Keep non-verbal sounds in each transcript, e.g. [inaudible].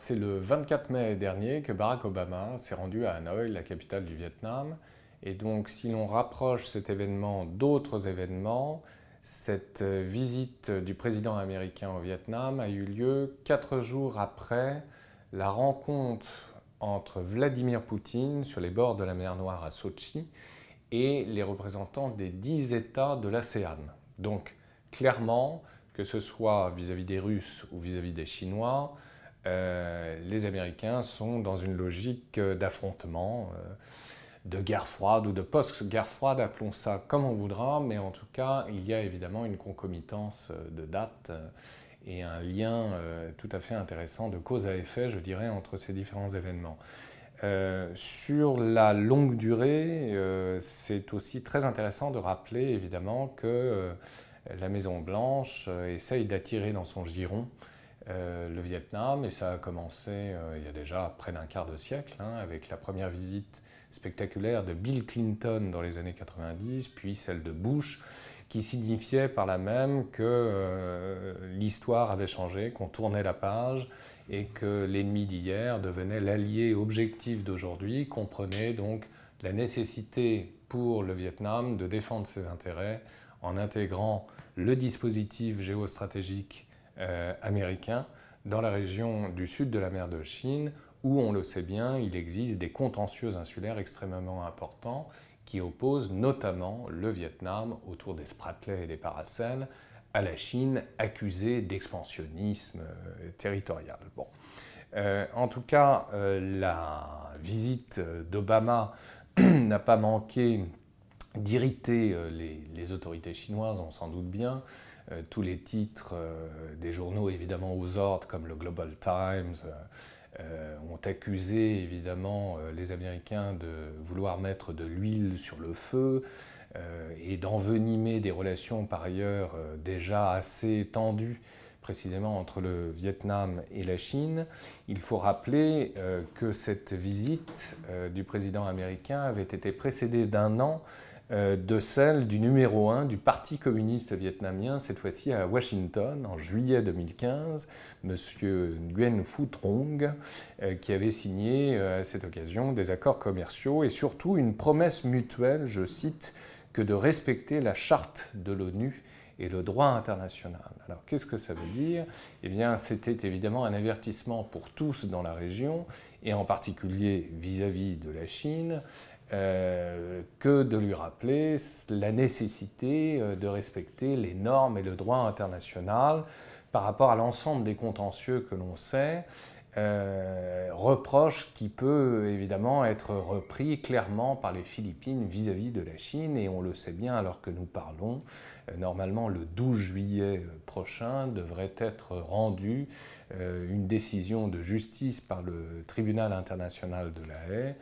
C'est le 24 mai dernier que Barack Obama s'est rendu à Hanoï, la capitale du Vietnam. Et donc si l'on rapproche cet événement d'autres événements, cette visite du président américain au Vietnam a eu lieu quatre jours après la rencontre entre Vladimir Poutine sur les bords de la mer Noire à Sochi et les représentants des dix États de l'ASEAN. Donc clairement, que ce soit vis-à-vis des Russes ou vis-à-vis des Chinois, euh, les Américains sont dans une logique d'affrontement, euh, de guerre froide ou de post-guerre froide, appelons ça comme on voudra, mais en tout cas, il y a évidemment une concomitance de dates et un lien tout à fait intéressant de cause à effet, je dirais, entre ces différents événements. Euh, sur la longue durée, euh, c'est aussi très intéressant de rappeler évidemment que euh, la Maison-Blanche essaye d'attirer dans son giron le Vietnam, et ça a commencé il y a déjà près d'un quart de siècle, hein, avec la première visite spectaculaire de Bill Clinton dans les années 90, puis celle de Bush, qui signifiait par là même que l'histoire avait changé, qu'on tournait la page et que l'ennemi d'hier devenait l'allié objectif d'aujourd'hui, comprenait donc la nécessité pour le Vietnam de défendre ses intérêts en intégrant le dispositif géostratégique euh, américain dans la région du sud de la mer de Chine, où on le sait bien, il existe des contentieux insulaires extrêmement importants qui opposent notamment le Vietnam autour des Spratlais et des Paracels à la Chine accusée d'expansionnisme euh, territorial. Bon. Euh, en tout cas, euh, la visite d'Obama [clears throat] n'a pas manqué d'irriter les, autorités chinoises, on s'en doute bien. tous les titres des journaux, évidemment aux ordres, comme le Global Times, ont accusé évidemment les Américains de vouloir mettre de l'huile sur le feu, euh, et d'envenimer des relations par ailleurs euh, déjà assez tendues précisément entre le Vietnam et la Chine, il faut rappeler euh, que cette visite du président américain avait été précédée d'un an de celle du numéro 1 du Parti communiste vietnamien, cette fois-ci à Washington, en juillet 2015, M. Nguyen Phu Trong, qui avait signé à cette occasion des accords commerciaux et surtout une promesse mutuelle, je cite, que de respecter la charte de l'ONU et le droit international. Alors qu'est-ce que ça veut dire? Eh bien c'était évidemment un avertissement pour tous dans la région, et en particulier vis-à-vis de la Chine, euh, que de lui rappeler la nécessité euh, de respecter les normes et le droit international par rapport à l'ensemble des contentieux que l'on sait, euh, reproche qui peut évidemment être repris clairement par les Philippines vis-à-vis de la Chine, et on le sait bien alors que nous parlons, euh, normalement le 12 juillet euh, prochain devrait être rendue une décision de justice par le tribunal international de la Haye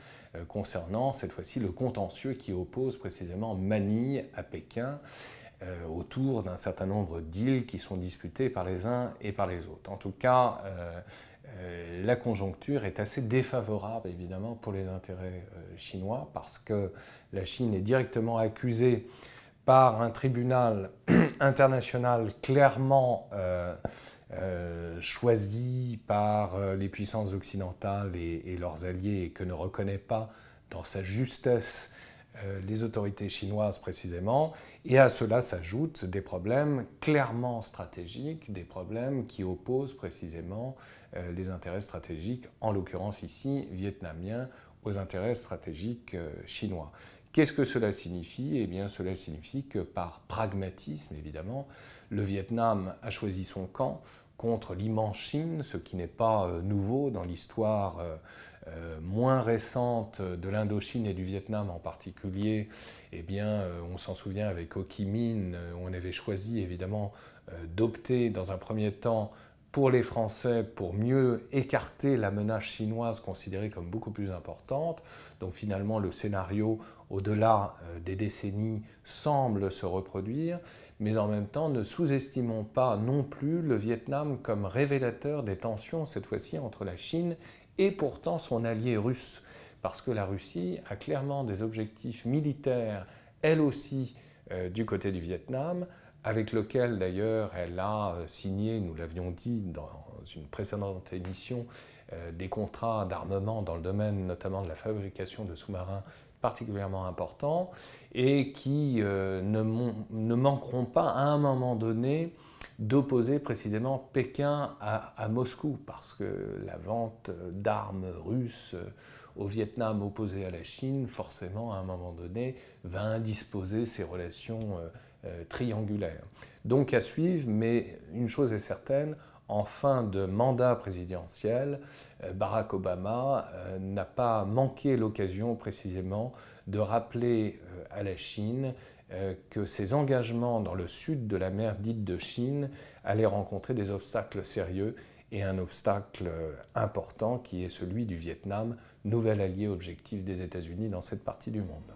concernant cette fois-ci le contentieux qui oppose précisément Manille à Pékin. autour d'un certain nombre d'îles qui sont disputées par les uns et par les autres. En tout cas, la conjoncture est assez défavorable évidemment pour les intérêts euh, chinois parce que la Chine est directement accusée par un tribunal [clears throat] international clairement euh, choisi par les puissances occidentales et, leurs alliés et que ne reconnaît pas dans sa justesse les autorités chinoises précisément, et à cela s'ajoutent des problèmes clairement stratégiques, des problèmes qui opposent précisément euh, les intérêts stratégiques, en l'occurrence ici vietnamiens, aux intérêts stratégiques euh, chinois. Qu'est-ce que cela signifie? Eh bien, cela signifie que par pragmatisme, évidemment, le Vietnam a choisi son camp contre l'immense Chine, ce qui n'est pas euh, nouveau dans l'histoire moins récente de l'Indochine et du Vietnam en particulier. Eh bien, on s'en souvient avec Ho Chi Minh, on avait choisi évidemment d'opter dans un premier temps pour les Français pour mieux écarter la menace chinoise considérée comme beaucoup plus importante. Donc finalement, le scénario, au-delà euh, des décennies, semble se reproduire. Mais en même temps, ne sous-estimons pas non plus le Vietnam comme révélateur des tensions, cette fois-ci, entre la Chine et pourtant son allié russe. Parce que la Russie a clairement des objectifs militaires, elle aussi, euh, du côté du Vietnam, avec lequel d'ailleurs elle a signé, nous l'avions dit dans une précédente émission, des contrats d'armement dans le domaine notamment de la fabrication de sous-marins particulièrement importants et qui ne, ne, manqueront pas à un moment donné d'opposer précisément Pékin à, Moscou, parce que la vente d'armes russes au Vietnam opposé à la Chine, forcément, à un moment donné, va indisposer ces relations euh, euh, triangulaires. Donc à suivre, mais une chose est certaine, en fin de mandat présidentiel, euh, Barack Obama n'a pas manqué l'occasion précisément de rappeler à la Chine euh, que ces engagements dans le sud de la mer dite de Chine allaient rencontrer des obstacles sérieux et un obstacle important qui est celui du Vietnam, nouvel allié objectif des États-Unis dans cette partie du monde.